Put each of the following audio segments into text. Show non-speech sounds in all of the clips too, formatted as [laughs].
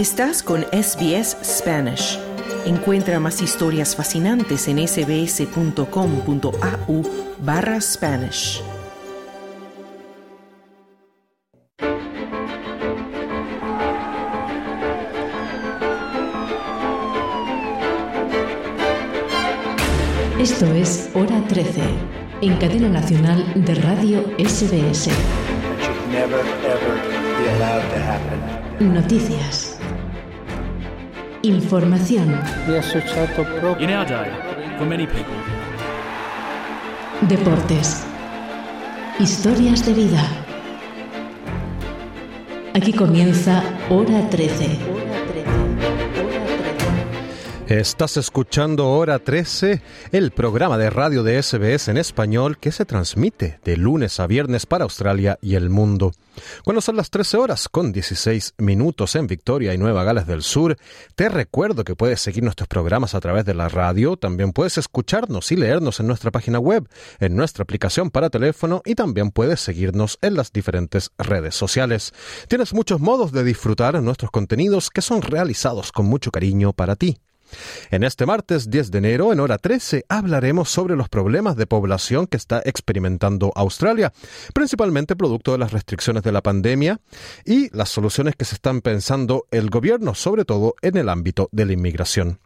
Estás con SBS Spanish. Encuentra más historias fascinantes en sbs.com.au barra Spanish. Esto es Hora 13, en cadena nacional de Radio SBS. Noticias. People, Deportes. Historias de vida. Aquí comienza Hora 13. Estás escuchando Hora 13, el programa de radio de SBS en español que se transmite de lunes a viernes para Australia y el mundo. Cuando son las 13 horas con 16 minutos en Victoria y Nueva Gales del Sur, te recuerdo que puedes seguir nuestros programas a través de la radio, también puedes escucharnos y leernos en nuestra página web, en nuestra aplicación para teléfono y también puedes seguirnos en las diferentes redes sociales. Tienes muchos modos de disfrutar nuestros contenidos que son realizados con mucho cariño para ti. En este martes 10 de enero, en hora 13, hablaremos sobre los problemas de población que está experimentando Australia, principalmente producto de las restricciones de la pandemia y las soluciones que se están pensando el gobierno, sobre todo en el ámbito de la inmigración.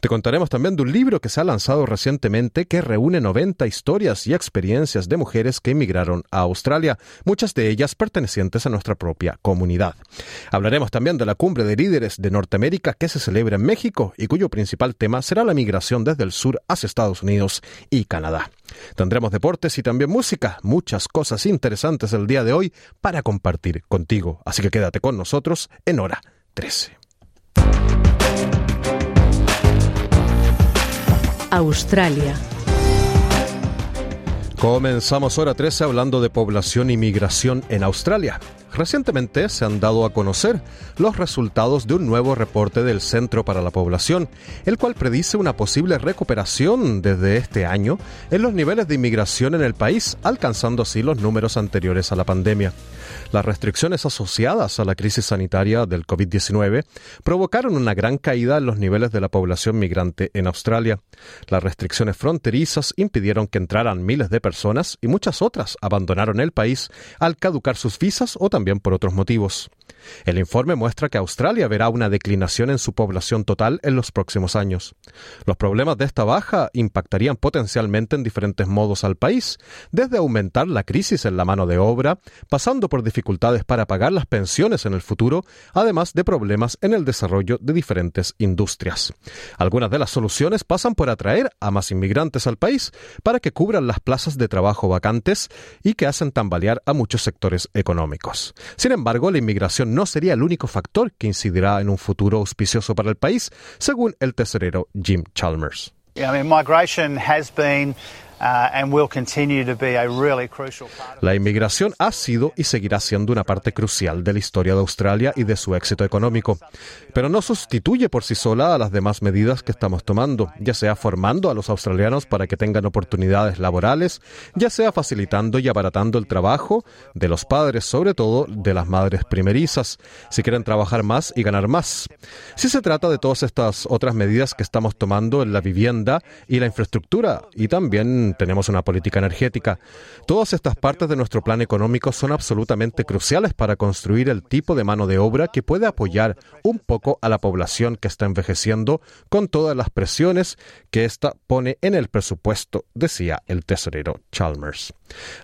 Te contaremos también de un libro que se ha lanzado recientemente que reúne 90 historias y experiencias de mujeres que emigraron a Australia, muchas de ellas pertenecientes a nuestra propia comunidad. Hablaremos también de la cumbre de líderes de Norteamérica que se celebra en México y cuyo principal tema será la migración desde el sur hacia Estados Unidos y Canadá. Tendremos deportes y también música, muchas cosas interesantes el día de hoy para compartir contigo, así que quédate con nosotros en hora 13. Australia. Comenzamos hora 13 hablando de población y migración en Australia. Recientemente se han dado a conocer los resultados de un nuevo reporte del Centro para la Población, el cual predice una posible recuperación desde este año en los niveles de inmigración en el país, alcanzando así los números anteriores a la pandemia. Las restricciones asociadas a la crisis sanitaria del COVID-19 provocaron una gran caída en los niveles de la población migrante en Australia. Las restricciones fronterizas impidieron que entraran miles de personas y muchas otras abandonaron el país al caducar sus visas o también por otros motivos. El informe muestra que Australia verá una declinación en su población total en los próximos años. Los problemas de esta baja impactarían potencialmente en diferentes modos al país, desde aumentar la crisis en la mano de obra, pasando por dificultades para pagar las pensiones en el futuro, además de problemas en el desarrollo de diferentes industrias. Algunas de las soluciones pasan por atraer a más inmigrantes al país para que cubran las plazas de trabajo vacantes y que hacen tambalear a muchos sectores económicos. Sin embargo, la inmigración no sería el único factor que incidirá en un futuro auspicioso para el país, según el tesorero Jim Chalmers. Uh, La inmigración ha sido y seguirá siendo una parte crucial de la historia de Australia y de su éxito económico, pero no sustituye por sí sola a las demás medidas que estamos tomando, ya sea formando a los australianos para que tengan oportunidades laborales, ya sea facilitando y abaratando el trabajo de los padres, sobre todo de las madres primerizas, si quieren trabajar más y ganar más. Si se trata de todas estas otras medidas que estamos tomando en la vivienda y la infraestructura, y también tenemos una política energética. Todas estas partes de nuestro plan económico son absolutamente cruciales para construir el tipo de mano de obra que puede apoyar un poco a la población que está envejeciendo con todas las presiones que ésta pone en el presupuesto, decía el tesorero Chalmers.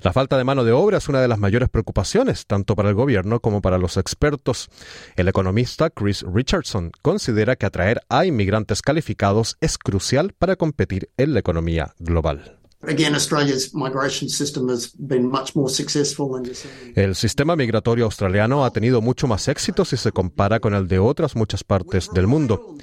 La falta de mano de obra es una de las mayores preocupaciones, tanto para el gobierno como para los expertos. El economista Chris Richardson considera que atraer a inmigrantes calificados es crucial para competir en la economía global. El sistema migratorio australiano ha tenido mucho más éxito si se compara con el de otras muchas partes del mundo,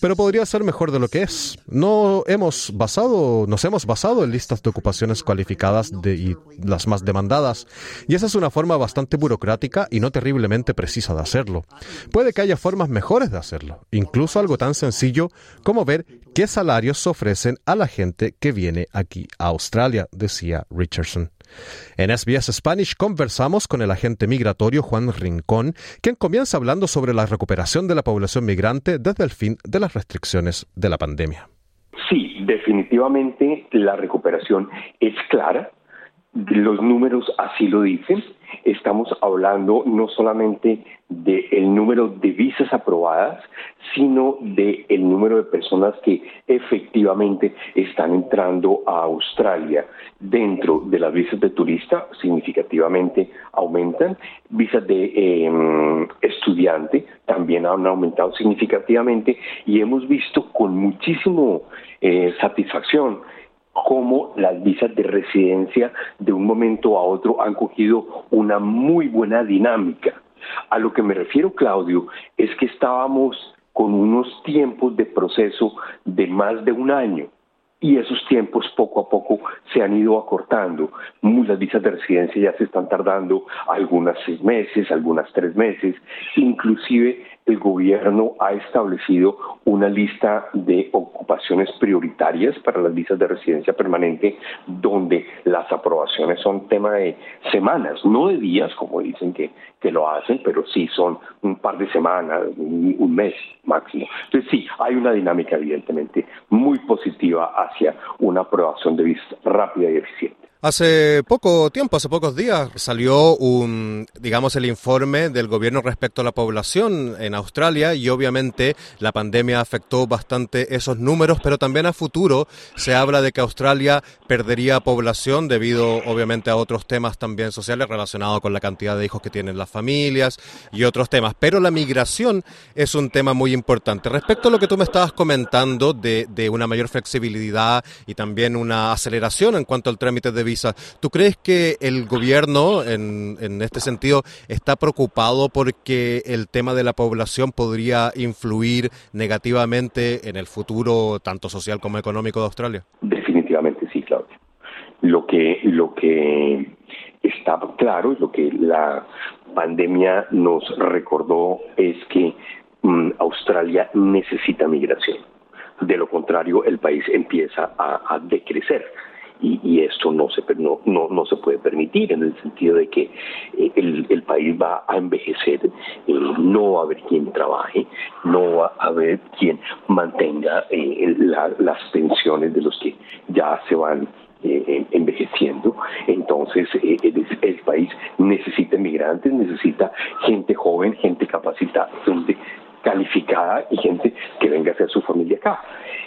pero podría ser mejor de lo que es. No hemos basado, nos hemos basado en listas de ocupaciones cualificadas y las más demandadas, y esa es una forma bastante burocrática y no terriblemente precisa de hacerlo. Puede que haya formas mejores de hacerlo, incluso algo tan sencillo como ver qué salarios se ofrecen a la gente que viene aquí a Australia, decía Richardson. En SBS Spanish conversamos con el agente migratorio Juan Rincón, quien comienza hablando sobre la recuperación de la población migrante desde el fin de las restricciones de la pandemia. Sí, definitivamente la recuperación es clara. Los números así lo dicen. Estamos hablando no solamente del número de visas aprobadas, sino del el número de personas que efectivamente están entrando a Australia. Dentro de las visas de turista, significativamente aumentan. Visas de em, estudiante también han aumentado significativamente y hemos visto con muchísimo eh, satisfacción cómo las visas de residencia de un momento a otro han cogido una muy buena dinámica. A lo que me refiero, Claudio, es que estábamos con unos tiempos de proceso de más de un año y esos tiempos poco a poco se han ido acortando. Las visas de residencia ya se están tardando algunas seis meses, algunas tres meses, inclusive el gobierno ha establecido una lista de ocupaciones prioritarias para las visas de residencia permanente, donde las aprobaciones son tema de semanas, no de días, como dicen que, que lo hacen, pero sí son un par de semanas, un, mes máximo. Entonces sí, hay una dinámica evidentemente muy positiva hacia una aprobación de visas rápida y eficiente. Hace poco tiempo, hace pocos días, salió un, digamos, el informe del gobierno respecto a la población en Australia y obviamente la pandemia afectó bastante esos números, pero también a futuro se habla de que Australia perdería población debido, obviamente, a otros temas también sociales relacionados con la cantidad de hijos que tienen las familias y otros temas. Pero la migración es un tema muy importante. Respecto a lo que tú me estabas comentando de, de una mayor flexibilidad y también una aceleración en cuanto al trámite de ¿Tú crees que el gobierno, en, en este sentido, está preocupado porque el tema de la población podría influir negativamente en el futuro, tanto social como económico de Australia? Definitivamente sí, Claudio. Lo que, lo que está claro y lo que la pandemia nos recordó es que mm, Australia necesita migración. De lo contrario, el país empieza a, a decrecer y, esto no se, no, no, se puede permitir en el sentido de que eh, el, país va a envejecer, eh, no va a haber quien trabaje, no va a haber quien mantenga eh, las pensiones de los que ya se van envejeciendo. Entonces, el, país necesita inmigrantes, necesita gente joven, gente capacitada, gente calificada y gente venga a hacer su familia acá.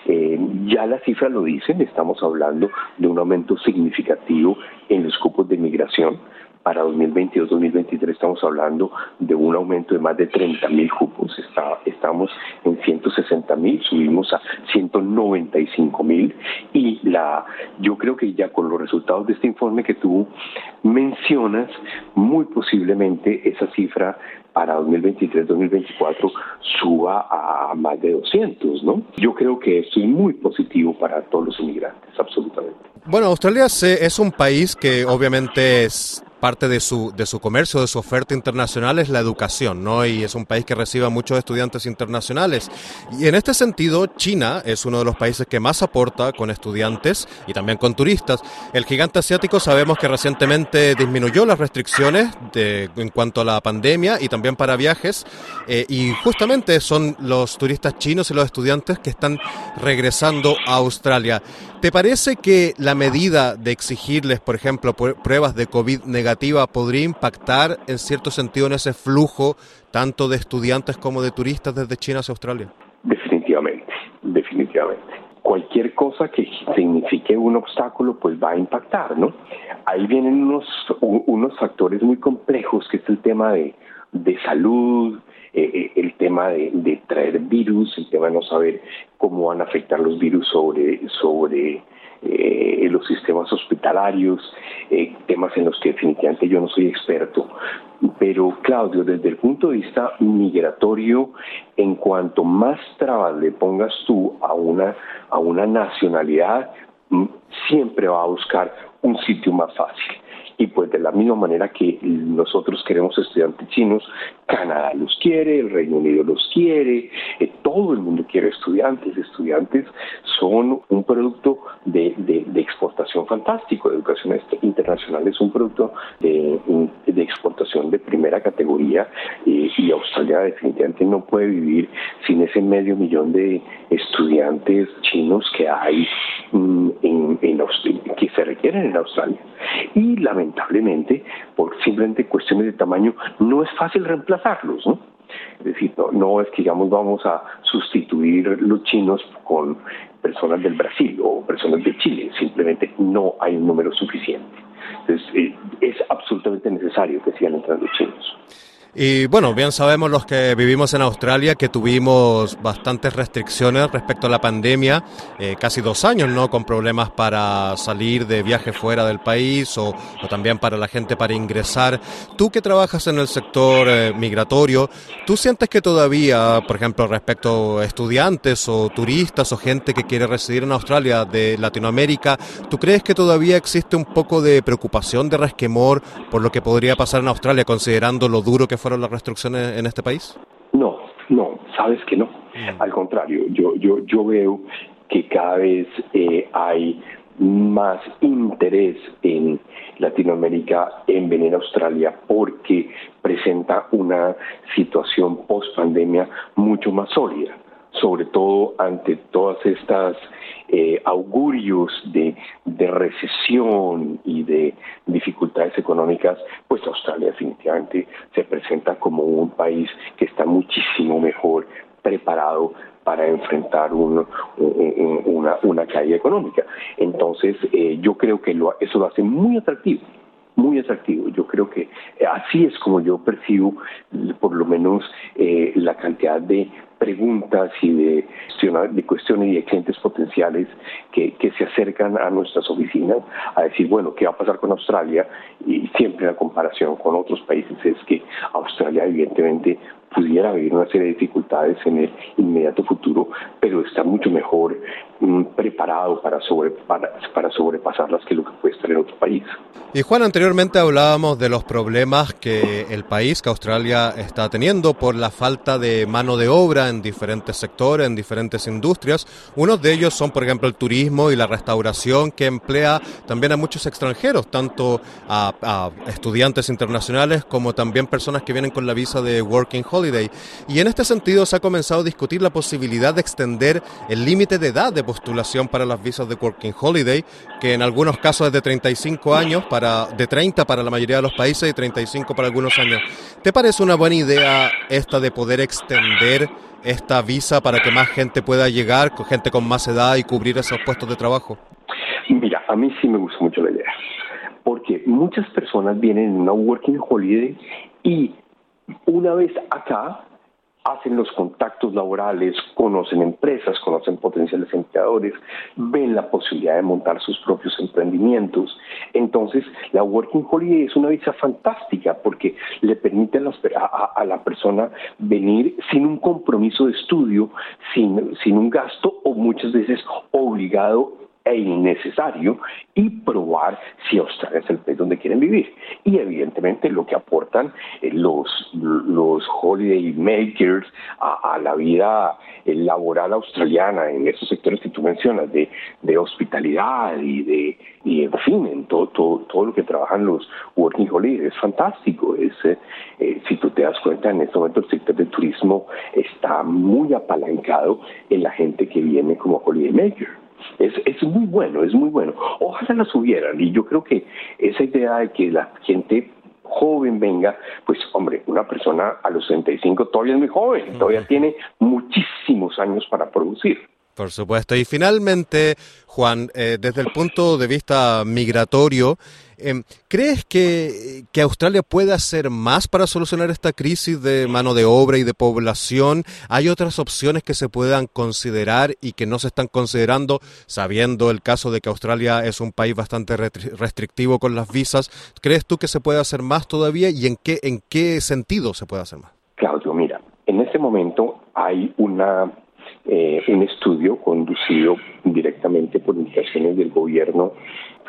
Eh, ya las cifras lo dicen, estamos hablando de un aumento significativo en los cupos de migración. Para 2022-2023 estamos hablando de un aumento de más de 30 mil cupos. Está, estamos en 160 mil, subimos a 195 mil y la, yo creo que ya con los resultados de este informe que tú mencionas, muy posiblemente esa cifra para 2023-2024 suba a más de 200, ¿no? Yo creo que esto es muy positivo para todos los inmigrantes, absolutamente. Bueno, Australia es un país que obviamente es parte de su, de su comercio, de su oferta internacional es la educación, ¿no? Y es un país que recibe a muchos estudiantes internacionales. Y en este sentido, China es uno de los países que más aporta con estudiantes y también con turistas. El gigante asiático sabemos que recientemente disminuyó las restricciones de, en cuanto a la pandemia y también para viajes. Eh, y justamente son los turistas chinos y los estudiantes que están regresando a Australia. ¿Te parece que la medida de exigirles, por ejemplo, pruebas de COVID negativa podría impactar en cierto sentido en ese flujo tanto de estudiantes como de turistas desde China hacia Australia? Definitivamente, definitivamente. Cualquier cosa que signifique un obstáculo, pues va a impactar, ¿no? Ahí vienen unos, unos factores muy complejos, que es el tema de, de salud, eh, eh, el tema de, traer virus, el tema de no saber cómo van a afectar los virus sobre, sobre eh, los sistemas hospitalarios, temas en los que definitivamente yo no soy experto. Pero Claudio, desde el punto de vista migratorio, en cuanto más trabas le pongas tú a una, a una nacionalidad, mm, siempre va a buscar un sitio más fácil y pues de la misma manera que nosotros queremos estudiantes chinos, Canadá los quiere, el Reino Unido los quiere, eh, todo el mundo quiere estudiantes. Estudiantes son un producto de, exportación fantástico. La educación internacional es un producto de, exportación de primera categoría eh, y Australia definitivamente no puede vivir sin ese medio millón de estudiantes chinos que hay mm, en, en que se requieren en Australia. Y lamentablemente, por simplemente cuestiones de tamaño, no es fácil reemplazarlos, ¿no? Es decir, no, es que digamos vamos a sustituir los chinos con personas del Brasil o personas de Chile, simplemente no hay un número suficiente. Entonces, eh, es absolutamente necesario que sigan entrando chinos. Y bueno, bien sabemos los que vivimos en Australia que tuvimos bastantes restricciones respecto a la pandemia, eh, casi dos años, ¿no? Con problemas para salir de viaje fuera del país o, también para la gente para ingresar. Tú que trabajas en el sector eh, migratorio, ¿tú sientes que todavía, por ejemplo, respecto a estudiantes o turistas o gente que quiere residir en Australia de Latinoamérica, ¿tú crees que todavía existe un poco de preocupación, de resquemor por lo que podría pasar en Australia, considerando lo duro que fueron las restricciones en este país? No, no, sabes que no. Mm. Al contrario, yo, yo, yo veo que cada vez eh, hay más interés en Latinoamérica en venir a Australia porque presenta una situación post pandemia mucho más sólida sobre todo ante todas estas eh, augurios de, recesión y de dificultades económicas, pues Australia definitivamente se presenta como un país que está muchísimo mejor preparado para enfrentar una, una caída económica. Entonces, eh, yo creo que eso lo hace muy atractivo muy atractivo. Yo creo que así es como yo percibo por lo menos eh, la cantidad de preguntas y de, de cuestiones y de clientes potenciales que, que se acercan a nuestras oficinas a decir, bueno, ¿qué va a pasar con Australia? Y siempre la comparación con otros países es que Australia evidentemente pudiera vivir una serie de dificultades en el inmediato futuro, pero está mucho mejor mm, preparado para, sobre, para, para sobrepasarlas que lo que puede estar en otro país. Y Juan, anteriormente hablábamos de los problemas que el país, que Australia, está teniendo por la falta de mano de obra en diferentes sectores, en diferentes industrias. Unos de ellos son, por ejemplo, el turismo y la restauración, que emplea también a muchos extranjeros, tanto a, a estudiantes internacionales como también personas que vienen con la visa de Working Holiday y en este sentido se ha comenzado a discutir la posibilidad de extender el límite de edad de postulación para las visas de Working Holiday, que en algunos casos es de 35 años, para, de 30 para la mayoría de los países y 35 para algunos años. ¿Te parece una buena idea esta de poder extender esta visa para que más gente pueda llegar, gente con más edad y cubrir esos puestos de trabajo? Mira, a mí sí me gusta mucho la idea, porque muchas personas vienen en una Working Holiday y una vez acá, hacen los contactos laborales, conocen empresas, conocen potenciales empleadores, ven la posibilidad de montar sus propios emprendimientos. Entonces, la Working Holiday es una visa fantástica porque le permite a la, persona venir sin un compromiso de estudio, sin, sin un gasto o muchas veces obligado e innecesario y probar si Australia es el país donde quieren vivir. Y evidentemente lo que aportan eh, los, los holiday makers a, la vida eh, laboral australiana en esos sectores que tú mencionas de, de hospitalidad y de y en fin en todo, todo, lo que trabajan los working holiday es fantástico es eh, si tú te das cuenta en este momento el sector del turismo está muy apalancado en la gente que viene como holiday maker es, es muy bueno, es muy bueno. Ojalá las hubieran y yo creo que esa idea de que la gente joven venga, pues hombre, una persona a los 65 todavía es muy joven, todavía tiene muchísimos años para producir. Por supuesto. Y finalmente, Juan, eh, desde el punto de vista migratorio, em, ¿crees que, que, Australia puede hacer más para solucionar esta crisis de mano de obra y de población? ¿Hay otras opciones que se puedan considerar y que no se están considerando, sabiendo el caso de que Australia es un país bastante restrictivo con las visas? ¿Crees tú que se puede hacer más todavía y en qué, en qué sentido se puede hacer más? Claudio, mira, en este momento hay una eh, un estudio conducido directamente por indicaciones del gobierno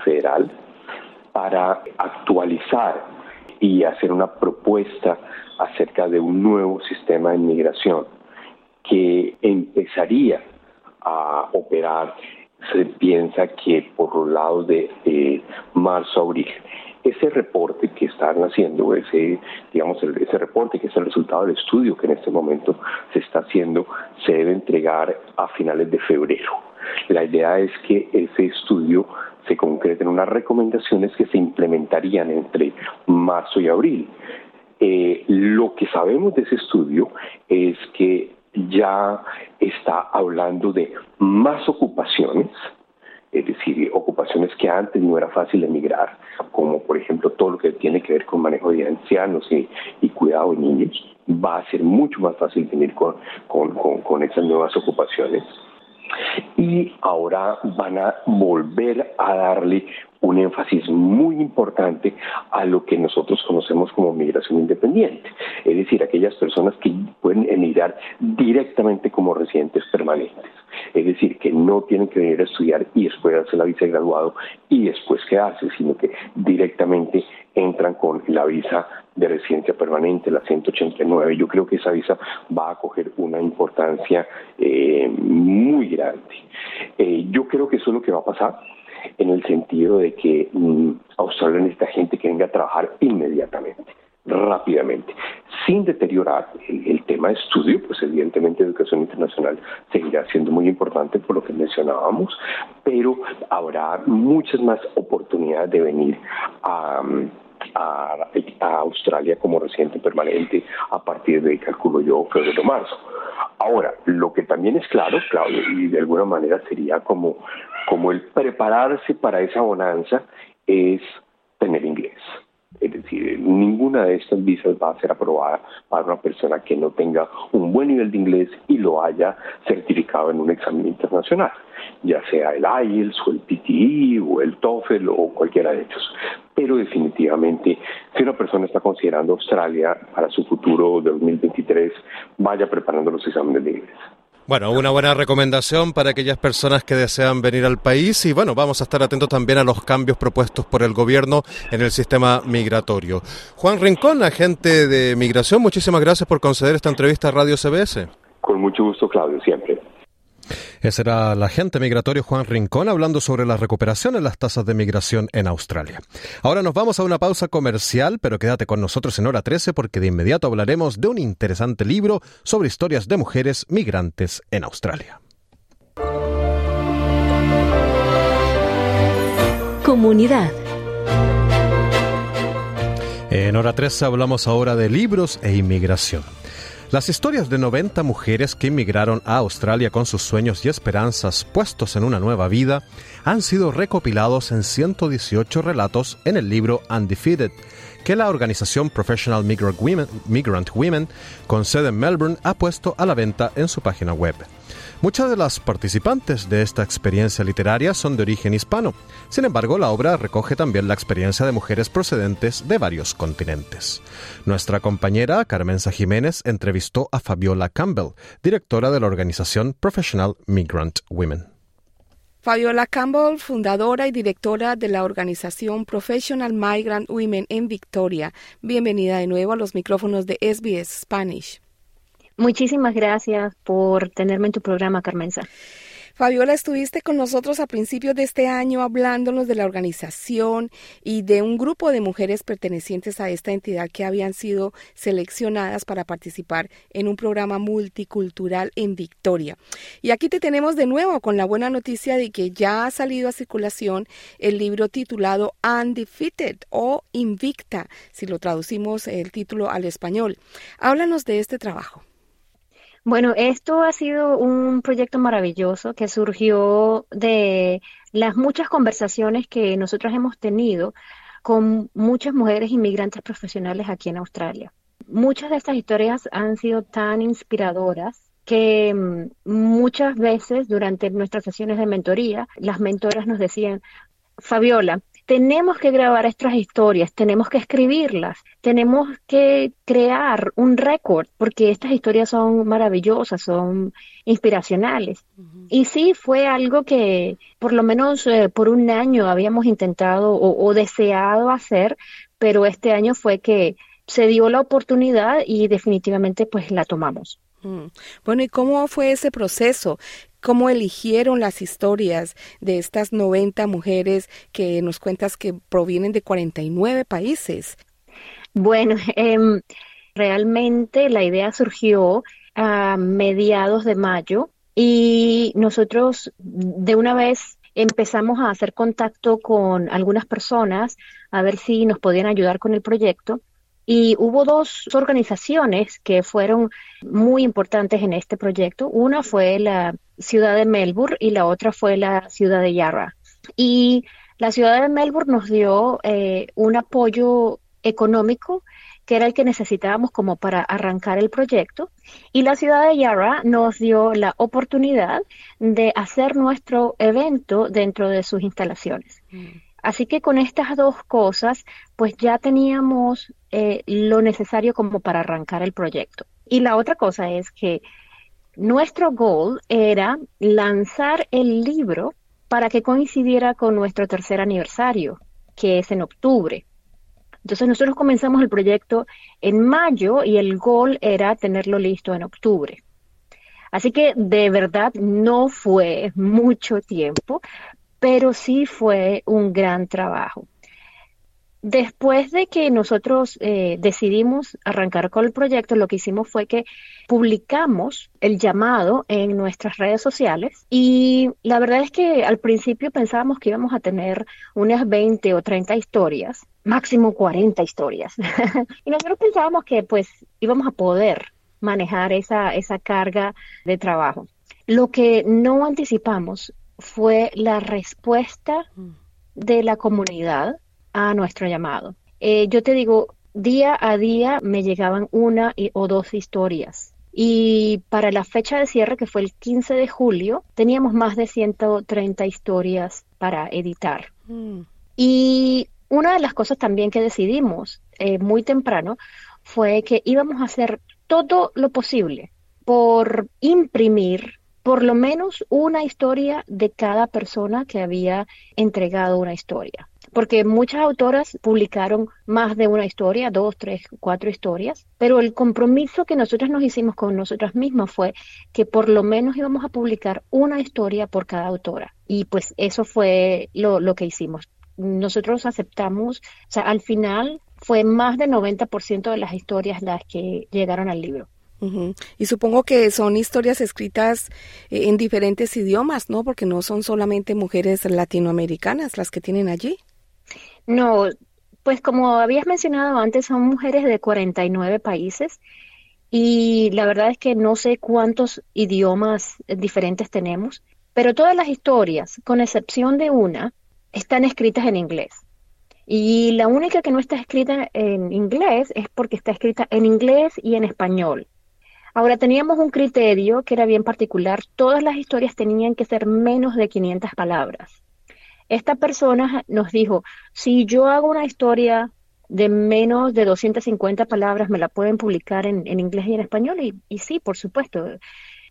federal para actualizar y hacer una propuesta acerca de un nuevo sistema de inmigración que empezaría a operar, se piensa que por los lados de, marzo a abril. Ese reporte que están haciendo, ese, digamos, ese reporte que es el resultado del estudio que en este momento se está haciendo, se debe entregar a finales de febrero. La idea es que ese estudio se concrete en unas recomendaciones que se implementarían entre marzo y abril. Eh, lo que sabemos de ese estudio es que ya está hablando de más ocupaciones, es decir, ocupaciones que antes no era fácil emigrar, como por ejemplo todo lo que tiene que ver con manejo de ancianos y, cuidado de niños, va a ser mucho más fácil venir con, con esas nuevas ocupaciones. Y ahora van a volver a darle un énfasis muy importante a lo que nosotros conocemos como migración independiente, es decir, aquellas personas que pueden emigrar directamente como residentes permanentes, es decir, que no tienen que venir a estudiar y después hacer la visa de graduado y después quedarse, sino que directamente entran con la visa de residencia permanente, la 189. Yo creo que esa visa va a coger una importancia eh, muy grande. Eh, yo creo que eso es lo que va a pasar en el sentido de que mm, Australia necesita gente que venga a trabajar inmediatamente, rápidamente, sin deteriorar el, tema de estudio, pues evidentemente educación internacional seguirá siendo muy importante por lo que mencionábamos, pero habrá muchas más oportunidades de venir a... Australia como residente permanente a partir de, calculo yo, febrero marzo. Ahora, lo que también es claro, Claudio, y de alguna manera sería como como el prepararse para esa bonanza es tener inglés. Es decir, ninguna de estas visas va a ser aprobada para una persona que no tenga un buen nivel de inglés y lo haya certificado en un examen internacional, ya sea el IELTS o el PTE o el TOEFL o cualquiera de ellos. Pero definitivamente, si una persona está considerando Australia para su futuro de 2023, vaya preparando los exámenes de inglés. Bueno, una buena recomendación para aquellas personas que desean venir al país y bueno, vamos a estar atentos también a los cambios propuestos por el gobierno en el sistema migratorio. Juan Rincón, agente de migración, muchísimas gracias por conceder esta entrevista a Radio CBS. Con mucho gusto, Claudio, siempre. Ese era el agente migratorio Juan Rincón hablando sobre la recuperación en las tasas de migración en Australia. Ahora nos vamos a una pausa comercial, pero quédate con nosotros en hora 13 porque de inmediato hablaremos de un interesante libro sobre historias de mujeres migrantes en Australia. Comunidad. En hora 13 hablamos ahora de libros e inmigración. Las historias de 90 mujeres que inmigraron a Australia con sus sueños y esperanzas puestos en una nueva vida han sido recopilados en 118 relatos en el libro Undefeated, que la organización Professional Migrant Women, Migrant Women con sede en Melbourne ha puesto a la venta en su página web. Muchas de las participantes de esta experiencia literaria son de origen hispano. Sin embargo, la obra recoge también la experiencia de mujeres procedentes de varios continentes. Nuestra compañera Carmenza Jiménez entrevistó a Fabiola Campbell, directora de la organización Professional Migrant Women. Fabiola Campbell, fundadora y directora de la organización Professional Migrant Women en Victoria. Bienvenida de nuevo a los micrófonos de SBS Spanish. Muchísimas gracias por tenerme en tu programa, Carmenza. Fabiola, estuviste con nosotros a principios de este año hablándonos de la organización y de un grupo de mujeres pertenecientes a esta entidad que habían sido seleccionadas para participar en un programa multicultural en Victoria. Y aquí te tenemos de nuevo con la buena noticia de que ya ha salido a circulación el libro titulado Undefeated o Invicta, si lo traducimos el título al español. Háblanos de este trabajo. Bueno, esto ha sido un proyecto maravilloso que surgió de las muchas conversaciones que nosotros hemos tenido con muchas mujeres inmigrantes profesionales aquí en Australia. Muchas de estas historias han sido tan inspiradoras que mm, muchas veces durante nuestras sesiones de mentoría, las mentoras nos decían, Fabiola, tenemos que grabar estas historias, tenemos que escribirlas, tenemos que crear un récord, porque estas historias son maravillosas, son inspiracionales. Y sí, fue algo que por lo menos eh, por un año habíamos intentado o deseado hacer, pero este año fue que se dio la oportunidad y definitivamente pues la tomamos. Mm. Bueno, ¿y cómo fue ese proceso? ¿Cómo eligieron las historias de estas 90 mujeres que nos cuentas que provienen de 49 países? Bueno, em, realmente la idea surgió a mediados de mayo y nosotros de una vez empezamos a hacer contacto con algunas personas a ver si nos podían ayudar con el proyecto y hubo dos organizaciones que fueron muy importantes en este proyecto. Una fue la ciudad de Melbourne y la otra fue la ciudad de Yarra. Y la ciudad de Melbourne nos dio eh, un apoyo económico que era el que necesitábamos como para arrancar el proyecto. Y la ciudad de Yarra nos dio la oportunidad de hacer nuestro evento dentro de sus instalaciones. Mm. Así que con estas dos cosas, pues ya teníamos eh, lo necesario como para arrancar el proyecto. Y la otra cosa es que nuestro goal era lanzar el libro para que coincidiera con nuestro tercer aniversario, que es en octubre. Entonces nosotros comenzamos el proyecto en mayo y el goal era tenerlo listo en octubre. Así que de verdad no fue mucho tiempo, pero sí fue un gran trabajo. Después de que nosotros eh, decidimos arrancar con el proyecto, lo que hicimos fue que publicamos el llamado en nuestras redes sociales y la verdad es que al principio pensábamos que íbamos a tener unas 20 o 30 historias, máximo 40 historias. [laughs] y nosotros pensábamos que pues íbamos a poder manejar esa, esa carga de trabajo. Lo que no anticipamos fue la respuesta mm. de la comunidad a nuestro llamado. Eh, yo te digo, día a día me llegaban una o dos historias. Y para la fecha de cierre, que fue el 15 de julio, teníamos más de 130 historias para editar. Mm. Y una de las cosas también que decidimos eh, muy temprano fue que íbamos a hacer todo lo posible por imprimir por lo menos una historia de cada persona que había entregado una historia. Porque muchas autoras publicaron más de una historia, dos, tres, cuatro historias, pero el compromiso que nosotros nos hicimos con nosotras mismas fue que por lo menos íbamos a publicar una historia por cada autora. Y pues eso fue lo, lo que hicimos. Nosotros aceptamos, o sea, al final fue más del 90% de las historias las que llegaron al libro. Y supongo que son historias escritas eh, en diferentes idiomas, ¿no? Porque no son solamente mujeres latinoamericanas las que tienen allí. No, pues como habías mencionado antes, son mujeres de 49 países y la verdad es que no sé cuántos idiomas diferentes tenemos, pero todas las historias, con excepción de una, están escritas en inglés. Y la única que no está escrita en inglés es porque está escrita en inglés y en español. Ahora teníamos un criterio que era bien particular. Todas las historias tenían que ser menos de 500 palabras. Esta persona nos dijo, si yo hago una historia de menos de 250 palabras, me la pueden publicar en, inglés y en español. Y, y sí, por supuesto,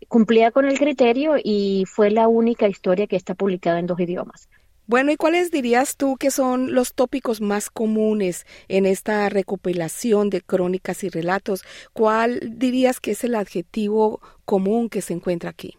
cumplía con el criterio y fue la única historia que está publicada en dos idiomas. Bueno, ¿y cuáles dirías tú que son los tópicos más comunes en esta recopilación de crónicas y relatos? ¿Cuál dirías que es el adjetivo común que se encuentra aquí?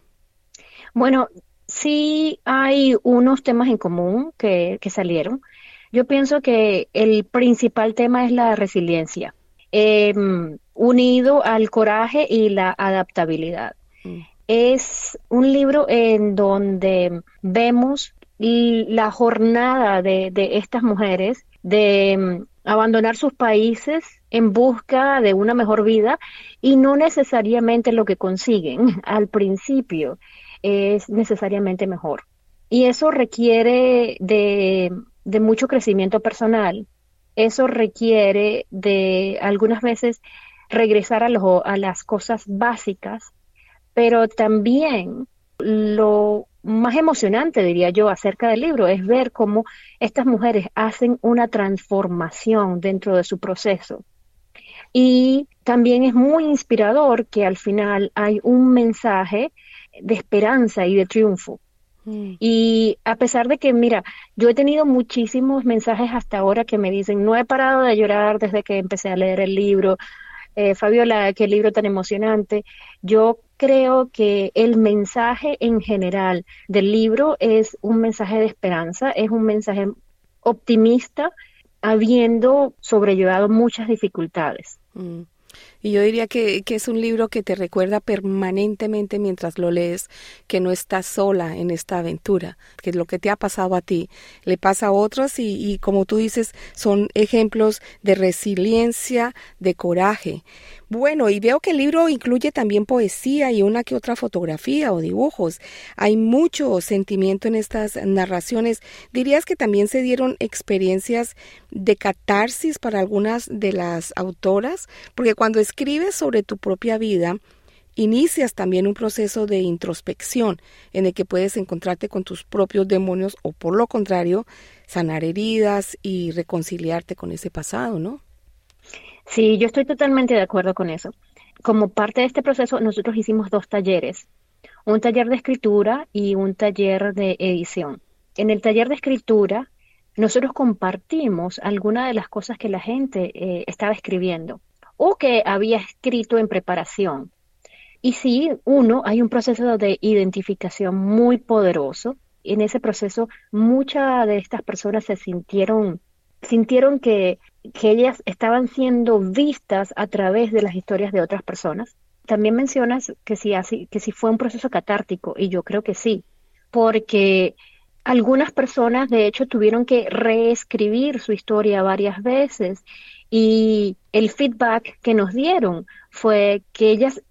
Bueno, sí hay unos temas en común que, salieron. Yo pienso que el principal tema es la resiliencia, em, unido al coraje y la adaptabilidad. Mm. Es un libro en donde vemos la jornada de, estas mujeres de mm, abandonar sus países en busca de una mejor vida y no necesariamente lo que consiguen [laughs] al principio es necesariamente mejor. Y eso requiere de, mucho crecimiento personal, eso requiere de algunas veces regresar a, a las cosas básicas, pero también lo más emocionante, diría yo, acerca del libro, es ver cómo estas mujeres hacen una transformación dentro de su proceso. Y también es muy inspirador que al final hay un mensaje de esperanza y de triunfo. Mm. Y a pesar de que, mira, yo he tenido muchísimos mensajes hasta ahora que me dicen, no he parado de llorar desde que empecé a leer el libro, eh, Fabiola, qué libro tan emocionante. Yo creo que el mensaje en general del libro es un mensaje de esperanza, es un mensaje optimista, habiendo sobrellevado muchas dificultades. Mm. Y yo diría que, que, es un libro que te recuerda permanentemente mientras lo lees que no estás sola en esta aventura, que lo que te ha pasado a ti le pasa a otros y, y como tú dices, son ejemplos de resiliencia, de coraje. Bueno, y veo que el libro incluye también poesía y una que otra fotografía o dibujos. Hay mucho sentimiento en estas narraciones. ¿Dirías que también se dieron experiencias de catarsis para algunas de las autoras? Porque cuando escribes sobre tu propia vida, inicias también un proceso de introspección en el que puedes encontrarte con tus propios demonios o por lo contrario, sanar heridas y reconciliarte con ese pasado, ¿no? Sí, yo estoy totalmente de acuerdo con eso. Como parte de este proceso, nosotros hicimos dos talleres, un taller de escritura y un taller de edición. En el taller de escritura, nosotros compartimos algunas de las cosas que la gente eh, estaba escribiendo o que había escrito en preparación. Y sí, uno, hay un proceso de identificación muy poderoso. En ese proceso, muchas de estas personas se sintieron, sintieron que que ellas estaban siendo vistas a través de las historias de otras personas. También mencionas que si, que si fue un proceso catártico, y yo creo que sí, porque algunas personas de hecho tuvieron que reescribir su historia varias veces y el feedback que nos dieron fue que ellas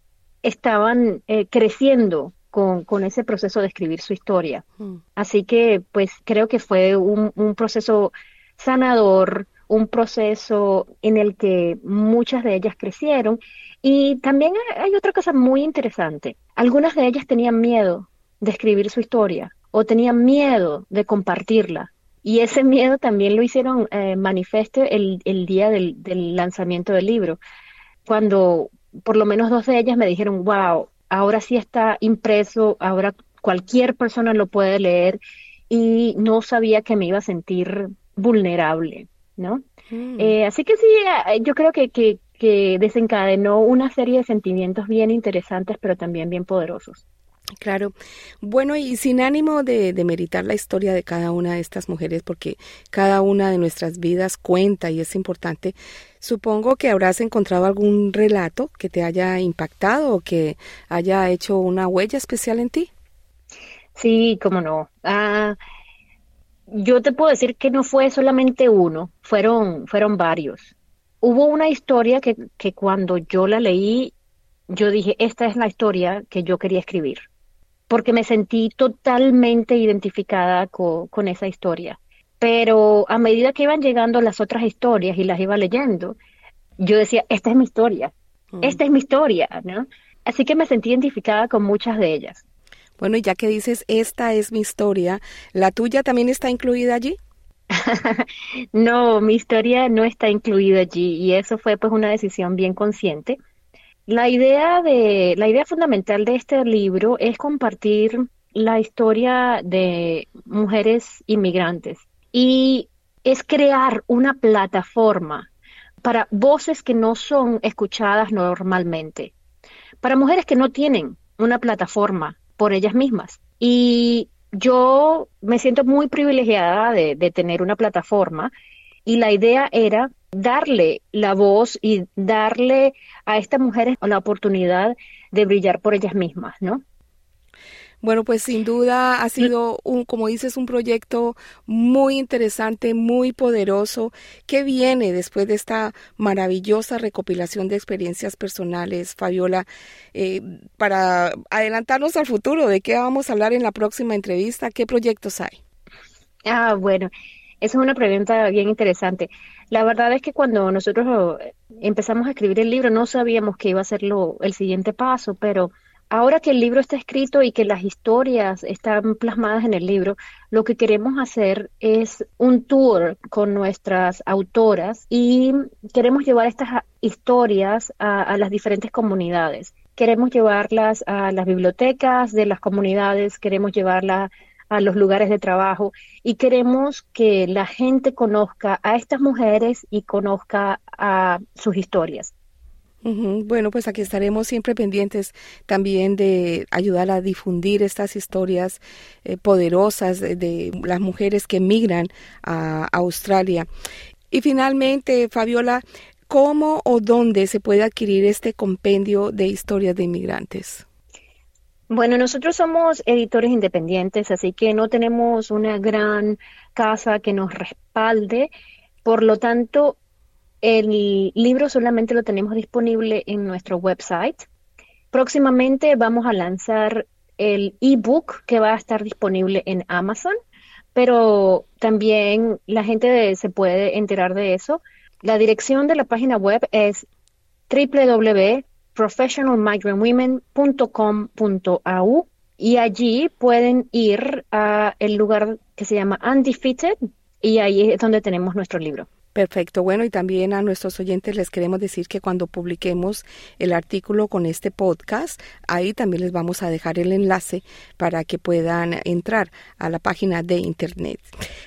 estaban eh, creciendo con, con, ese proceso de escribir su historia. Mm. Así que pues creo que fue un, un proceso sanador, un proceso en el que muchas de ellas crecieron. Y también hay otra cosa muy interesante. Algunas de ellas tenían miedo de escribir su historia o tenían miedo de compartirla. Y ese miedo también lo hicieron eh, manifiesto el, el día del, del lanzamiento del libro, cuando por lo menos dos de ellas me dijeron, wow, ahora sí está impreso, ahora cualquier persona lo puede leer y no sabía que me iba a sentir vulnerable. ¿no? Mm. Eh, así que sí, eh, yo creo que, que, que desencadenó una serie de sentimientos bien interesantes, pero también bien poderosos. Claro. Bueno, y sin ánimo de, de, meritar la historia de cada una de estas mujeres, porque cada una de nuestras vidas cuenta y es importante, supongo que habrás encontrado algún relato que te haya impactado o que haya hecho una huella especial en ti. Sí, cómo no. Ah, yo te puedo decir que no fue solamente uno, fueron, fueron varios. Hubo una historia que, que cuando yo la leí, yo dije, esta es la historia que yo quería escribir, porque me sentí totalmente identificada con, con esa historia. Pero a medida que iban llegando las otras historias y las iba leyendo, yo decía, esta es mi historia, mm. esta es mi historia, ¿no? Así que me sentí identificada con muchas de ellas. Bueno, ya que dices, esta es mi historia, ¿la tuya también está incluida allí? [laughs] no, mi historia no está incluida allí y eso fue pues una decisión bien consciente. La idea de la idea fundamental de este libro es compartir la historia de mujeres inmigrantes. Y es crear una plataforma para voces que no son escuchadas normalmente, para mujeres que no tienen una plataforma por ellas mismas. Y yo me siento muy privilegiada de, de tener una plataforma. Y la idea era darle la voz y darle a estas mujeres la oportunidad de brillar por ellas mismas, ¿no? Bueno, pues sin duda ha sido un, como dices, un proyecto muy interesante, muy poderoso, que viene después de esta maravillosa recopilación de experiencias personales, Fabiola, eh, para adelantarnos al futuro, de qué vamos a hablar en la próxima entrevista, qué proyectos hay. Ah, bueno, esa es una pregunta bien interesante. La verdad es que cuando nosotros empezamos a escribir el libro no sabíamos que iba a ser lo, el siguiente paso, pero ahora que el libro está escrito y que las historias están plasmadas en el libro, lo que queremos hacer es un tour con nuestras autoras y queremos llevar estas historias a, las diferentes comunidades. Queremos llevarlas a las bibliotecas de las comunidades, queremos llevarlas a los lugares de trabajo y queremos que la gente conozca a estas mujeres y conozca a sus historias. Bueno, pues aquí estaremos siempre pendientes también de ayudar a difundir estas historias eh, poderosas de, las mujeres que emigran a Australia. Y finalmente, Fabiola, ¿cómo o dónde se puede adquirir este compendio de historias de inmigrantes? Bueno, nosotros somos editores independientes, así que no tenemos una gran casa que nos respalde. Por lo tanto, el libro solamente lo tenemos disponible en nuestro website. Próximamente vamos a lanzar el ebook que va a estar disponible en Amazon, pero también la gente se puede enterar de eso. La dirección de la página web es www.professionalmigrantwomen.com.au y allí pueden ir a el lugar que se llama Undefeated y ahí es donde tenemos nuestro libro. Perfecto. Bueno, y también a nuestros oyentes les queremos decir que cuando publiquemos el artículo con este podcast, ahí también les vamos a dejar el enlace para que puedan entrar a la página de internet.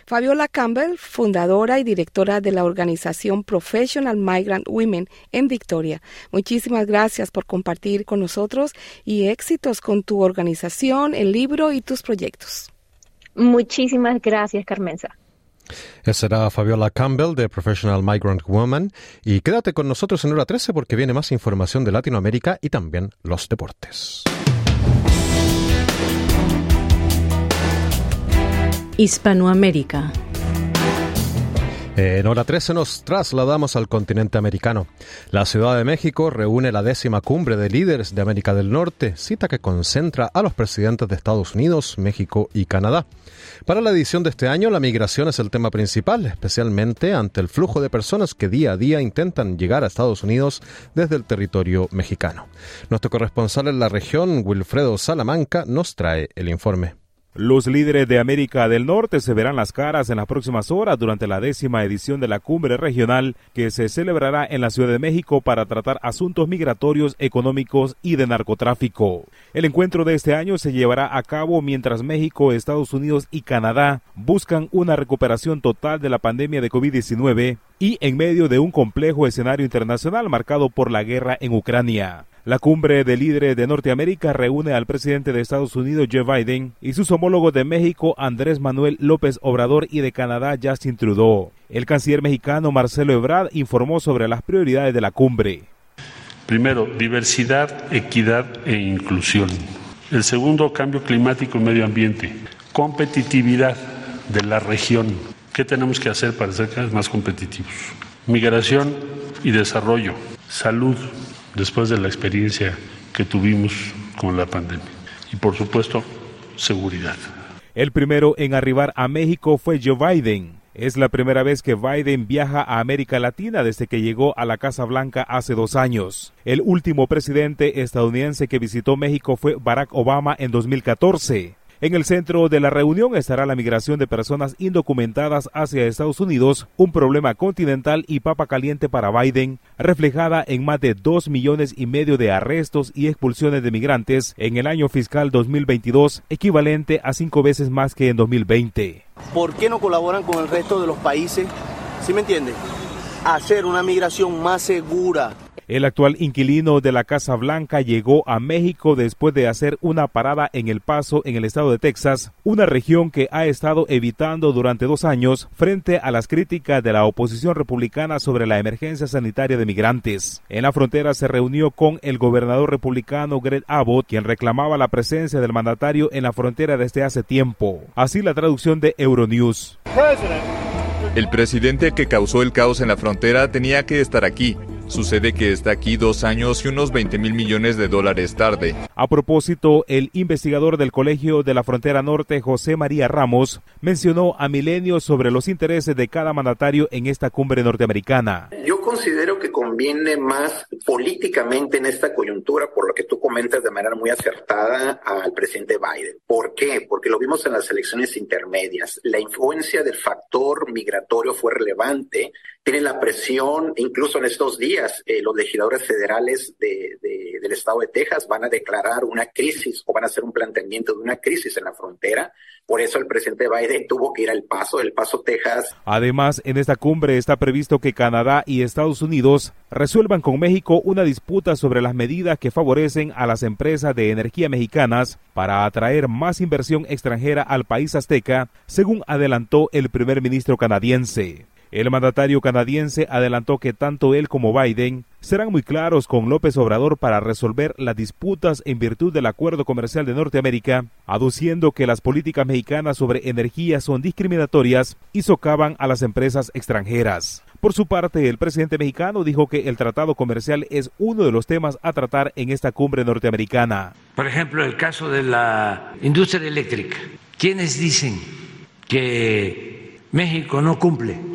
Fabiola Campbell, fundadora y directora de la organización Professional Migrant Women en Victoria. Muchísimas gracias por compartir con nosotros y éxitos con tu organización, el libro y tus proyectos. Muchísimas gracias, Carmenza. Esa era Fabiola Campbell de Professional Migrant Woman. Y quédate con nosotros en hora 13 porque viene más información de Latinoamérica y también los deportes. Hispanoamérica. En hora 13 nos trasladamos al continente americano. La Ciudad de México reúne la décima cumbre de líderes de América del Norte, cita que concentra a los presidentes de Estados Unidos, México y Canadá. Para la edición de este año, la migración es el tema principal, especialmente ante el flujo de personas que día a día intentan llegar a Estados Unidos desde el territorio mexicano. Nuestro corresponsal en la región, Wilfredo Salamanca, nos trae el informe. Los líderes de América del Norte se verán las caras en las próximas horas durante la décima edición de la cumbre regional que se celebrará en la Ciudad de México para tratar asuntos migratorios, económicos y de narcotráfico. El encuentro de este año se llevará a cabo mientras México, Estados Unidos y Canadá buscan una recuperación total de la pandemia de COVID-19 y en medio de un complejo escenario internacional marcado por la guerra en Ucrania. La cumbre de líderes de Norteamérica reúne al presidente de Estados Unidos Joe Biden y sus homólogos de México Andrés Manuel López Obrador y de Canadá Justin Trudeau. El canciller mexicano Marcelo Ebrard informó sobre las prioridades de la cumbre. Primero, diversidad, equidad e inclusión. El segundo, cambio climático y medio ambiente. Competitividad de la región. ¿Qué tenemos que hacer para ser cada vez más competitivos? Migración y desarrollo. Salud, después de la experiencia que tuvimos con la pandemia. Y por supuesto, seguridad. El primero en arribar a México fue Joe Biden. Es la primera vez que Biden viaja a América Latina desde que llegó a la Casa Blanca hace dos años. El último presidente estadounidense que visitó México fue Barack Obama en 2014. En el centro de la reunión estará la migración de personas indocumentadas hacia Estados Unidos, un problema continental y papa caliente para Biden, reflejada en más de dos millones y medio de arrestos y expulsiones de migrantes en el año fiscal 2022, equivalente a cinco veces más que en 2020. ¿Por qué no colaboran con el resto de los países? ¿Sí me entiende? Hacer una migración más segura, el actual inquilino de la Casa Blanca llegó a México después de hacer una parada en El Paso, en el estado de Texas, una región que ha estado evitando durante dos años frente a las críticas de la oposición republicana sobre la emergencia sanitaria de migrantes. En la frontera se reunió con el gobernador republicano Greg Abbott, quien reclamaba la presencia del mandatario en la frontera desde hace tiempo. Así la traducción de Euronews. El presidente que causó el caos en la frontera tenía que estar aquí. Sucede que está aquí dos años y unos 20 mil millones de dólares tarde. A propósito, el investigador del Colegio de la Frontera Norte, José María Ramos, mencionó a Milenio sobre los intereses de cada mandatario en esta cumbre norteamericana. Yo considero que conviene más políticamente en esta coyuntura, por lo que tú comentas de manera muy acertada al presidente Biden. ¿Por qué? Porque lo vimos en las elecciones intermedias. La influencia del factor migratorio fue relevante. Tiene la presión, incluso en estos días, eh, los legisladores federales de, del estado de Texas van a declarar una crisis o van a hacer un planteamiento de una crisis en la frontera. Por eso el presidente Biden tuvo que ir al Paso, el Paso, Texas. Además, en esta cumbre está previsto que Canadá y Estados Unidos resuelvan con México una disputa sobre las medidas que favorecen a las empresas de energía mexicanas para atraer más inversión extranjera al país azteca, según adelantó el primer ministro canadiense. El mandatario canadiense adelantó que tanto él como Biden serán muy claros con López Obrador para resolver las disputas en virtud del acuerdo comercial de Norteamérica, aduciendo que las políticas mexicanas sobre energía son discriminatorias y socavan a las empresas extranjeras. Por su parte, el presidente mexicano dijo que el tratado comercial es uno de los temas a tratar en esta cumbre norteamericana. Por ejemplo, el caso de la industria eléctrica. ¿Quiénes dicen que México no cumple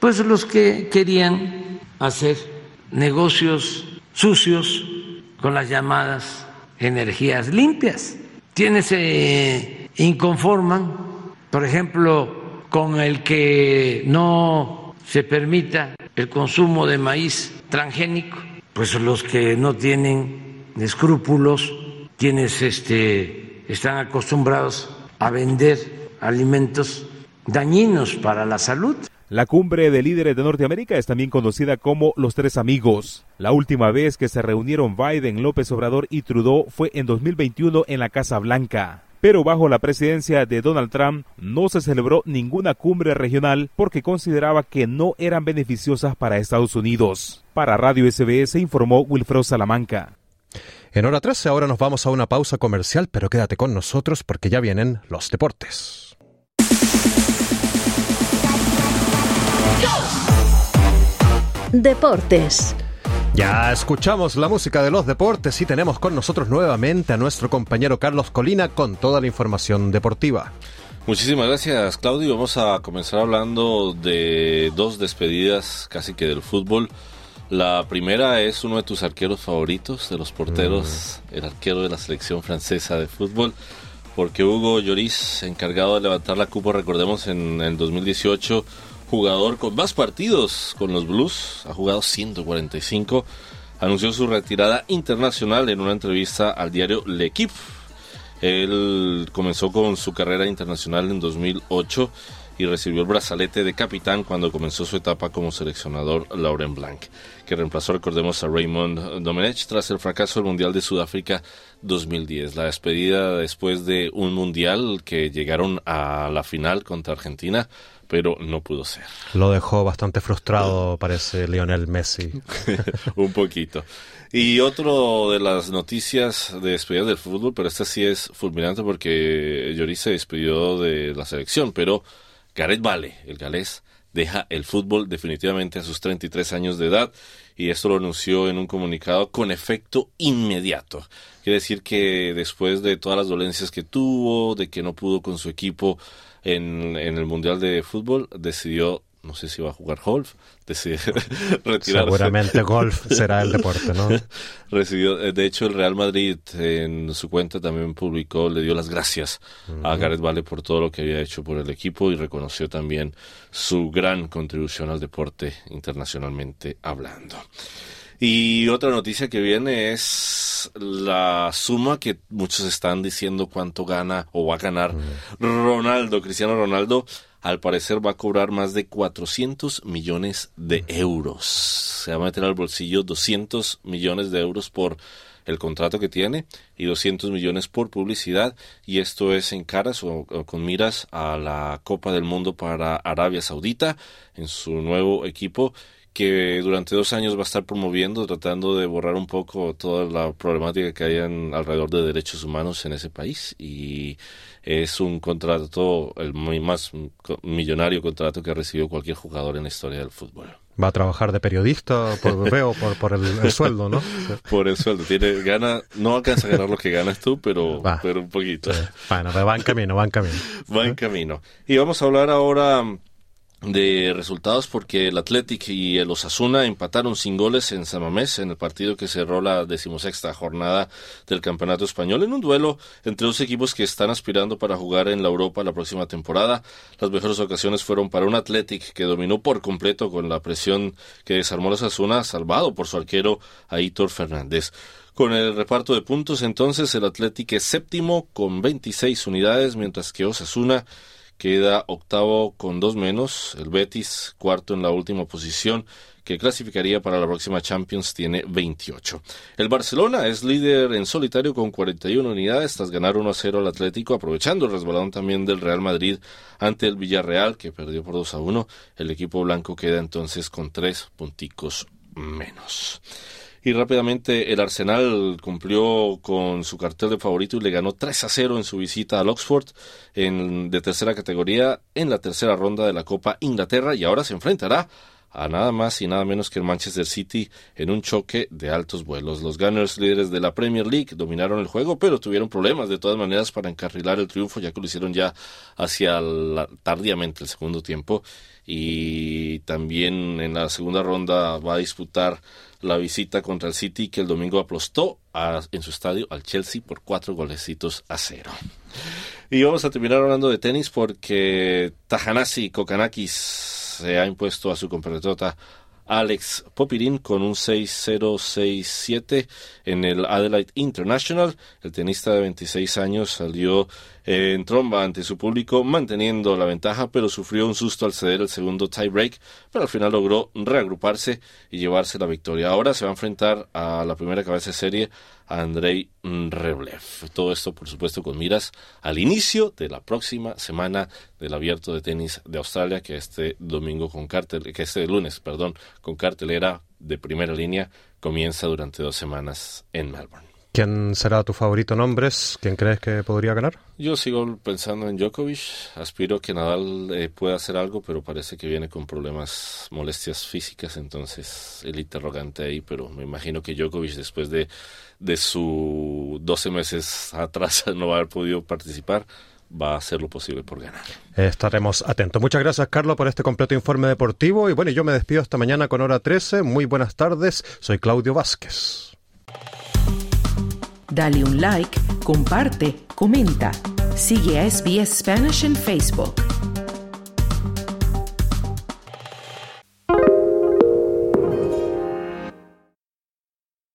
pues los que querían hacer negocios sucios con las llamadas energías limpias. Quienes se inconforman, por ejemplo, con el que no se permita el consumo de maíz transgénico, pues los que no tienen escrúpulos, quienes este, están acostumbrados a vender alimentos dañinos para la salud. La cumbre de líderes de Norteamérica es también conocida como los Tres Amigos. La última vez que se reunieron Biden, López Obrador y Trudeau fue en 2021 en la Casa Blanca. Pero bajo la presidencia de Donald Trump no se celebró ninguna cumbre regional porque consideraba que no eran beneficiosas para Estados Unidos. Para Radio SBS informó Wilfredo Salamanca. En hora 13 ahora nos vamos a una pausa comercial, pero quédate con nosotros porque ya vienen los deportes. Deportes. Ya escuchamos la música de los deportes y tenemos con nosotros nuevamente a nuestro compañero Carlos Colina con toda la información deportiva. Muchísimas gracias Claudio. Vamos a comenzar hablando de dos despedidas casi que del fútbol. La primera es uno de tus arqueros favoritos, de los porteros, mm. el arquero de la selección francesa de fútbol, porque Hugo Lloris, encargado de levantar la cupa, recordemos en el 2018, jugador con más partidos con los Blues, ha jugado 145, anunció su retirada internacional en una entrevista al diario L'Equipe. Él comenzó con su carrera internacional en 2008 y recibió el brazalete de capitán cuando comenzó su etapa como seleccionador Lauren Blanc, que reemplazó, recordemos, a Raymond Domenech tras el fracaso del Mundial de Sudáfrica 2010. La despedida después de un Mundial que llegaron a la final contra Argentina pero no pudo ser. Lo dejó bastante frustrado, [laughs] parece Lionel Messi. [laughs] Un poquito. Y otro de las noticias de despedida del fútbol, pero esta sí es fulminante porque Lloris se despidió de la selección, pero Gareth Vale, el galés, deja el fútbol definitivamente a sus 33 años de edad y esto lo anunció en un comunicado con efecto inmediato. Quiere decir que después de todas las dolencias que tuvo, de que no pudo con su equipo en, el Mundial de Fútbol, decidió no sé si va a jugar golf, decidió [laughs] retirarse. Seguramente golf [laughs] será el deporte, ¿no? Recibió, eh, de hecho, el Real Madrid en su cuenta también publicó, le dio las gracias a Gareth Bale por todo lo que había hecho por el equipo y reconoció también su gran contribución al deporte internacionalmente hablando. Y otra noticia que viene es la suma que muchos están diciendo cuánto gana o va a ganar Ronaldo, Cristiano Ronaldo. Al parecer va a cobrar más de 400 millones de euros. Se va a meter al bolsillo 200 millones de euros por el contrato que tiene y 200 millones por publicidad y esto es en caras o, con miras a la Copa del Mundo para Arabia Saudita en su nuevo equipo que durante dos años va a estar promoviendo, tratando de borrar un poco toda la problemática que hay alrededor de derechos humanos en ese país. Y es un contrato, el más millonario contrato que ha recibido cualquier jugador en la historia del fútbol. Va a trabajar de periodista, por, [laughs] veo, por, por el, sueldo, ¿no? Por el sueldo. Tiene, gana, no alcanza a ganar lo que ganas tú, pero, pero un poquito. Bueno, va en camino, va en camino. Va en camino. Y vamos a hablar ahora de resultados porque el Athletic y el Osasuna empataron sin goles en Samamés en el partido que cerró la decimosexta jornada del Campeonato Español en un duelo entre dos equipos que están aspirando para jugar en la Europa la próxima temporada. Las mejores ocasiones fueron para un Athletic que dominó por completo con la presión que desarmó el Osasuna, salvado por su arquero Aitor Fernández. Con el reparto de puntos, entonces, el Athletic es séptimo con 26 unidades, mientras que Osasuna queda octavo con dos menos. El Betis, cuarto en la última posición, que clasificaría para la próxima Champions, tiene 28. El Barcelona es líder en solitario con 41 unidades tras ganar 1 a 0 al Atlético, aprovechando el resbalón también del Real Madrid ante el Villarreal, que perdió por 2 a 1. El equipo blanco queda entonces con tres punticos menos. Y rápidamente el Arsenal cumplió con su cartel de favorito y le ganó 3 a 0 en su visita al Oxford en, de tercera categoría en la tercera ronda de la Copa Inglaterra y ahora se enfrentará a nada más y nada menos que el Manchester City en un choque de altos vuelos. Los Gunners, líderes de la Premier League, dominaron el juego, pero tuvieron problemas de todas maneras para encarrilar el triunfo, ya que lo hicieron ya hacia tardíamente el segundo tiempo. Y también en la segunda ronda va a disputar la visita contra el City que el domingo aplastó en su estadio al Chelsea por cuatro golecitos a cero. Y vamos a terminar hablando de tenis porque Tajanasi Kokanakis se ha impuesto a su compatriota Alex Popirin con un 6-0-6-7 en el Adelaide International. El tenista de 26 años salió en tromba ante su público, manteniendo la ventaja, pero sufrió un susto al ceder el segundo tiebreak, pero al final logró reagruparse y llevarse la victoria. Ahora se va a enfrentar a la primera cabeza de serie a Andrei Reblev. Todo esto, por supuesto, con miras al inicio de la próxima semana del Abierto de Tenis de Australia, que este domingo con cartel, que este lunes, perdón, con cartelera de primera línea comienza durante dos semanas en Melbourne. ¿Quién será tu favorito nombres? ¿Quién crees que podría ganar? Yo sigo pensando en Djokovic. Aspiro que Nadal eh, pueda hacer algo, pero parece que viene con problemas, molestias físicas, entonces el interrogante ahí. Pero me imagino que Djokovic, después de, de su 12 meses atrás [laughs] no haber podido participar, va a hacer lo posible por ganar. Estaremos atentos. Muchas gracias, Carlos, por este completo informe deportivo. Y bueno, yo me despido esta mañana con hora 13. Muy buenas tardes. Soy Claudio Vázquez. Dale un like, comparte, comenta. Sigue a SBS Spanish en Facebook.